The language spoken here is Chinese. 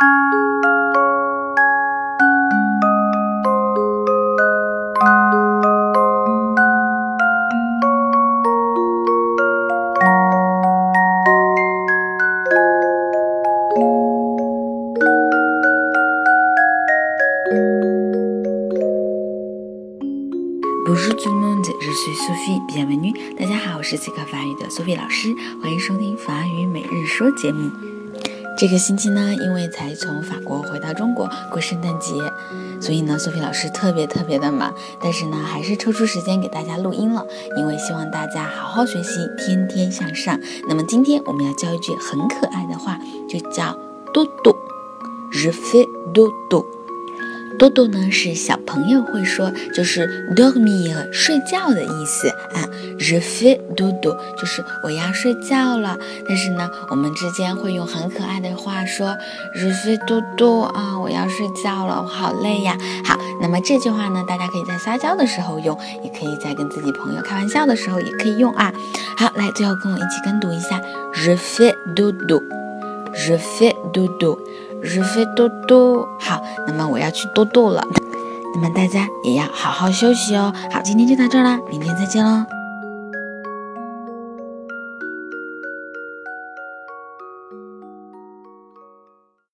Bonjour tout le monde, je suis Sophie. Bienvenue. 大家好，我是即刻法语的 Sophie 老师，欢迎收听法语每日说节目。这个星期呢，因为才从法国回到中国过圣诞节，所以呢苏菲老师特别特别的忙。但是呢，还是抽出时间给大家录音了，因为希望大家好好学习，天天向上。那么今天我们要教一句很可爱的话，就叫“多多 ”，je fais 多多。多多呢是小朋友会说，就是 dormir 睡觉的意思啊。Je fais 多多就是我要睡觉了。但是呢，我们之间会用很可爱的话说，Je fais 多多啊，我要睡觉了，我好累呀。好，那么这句话呢，大家可以在撒娇的时候用，也可以在跟自己朋友开玩笑的时候也可以用啊。好，来，最后跟我一起跟读一下，Je fais 多多，Je fais 多多。日飞多多，好，那么我要去多多了，那么大家也要好好休息哦。好，今天就到这儿啦，明天再见喽。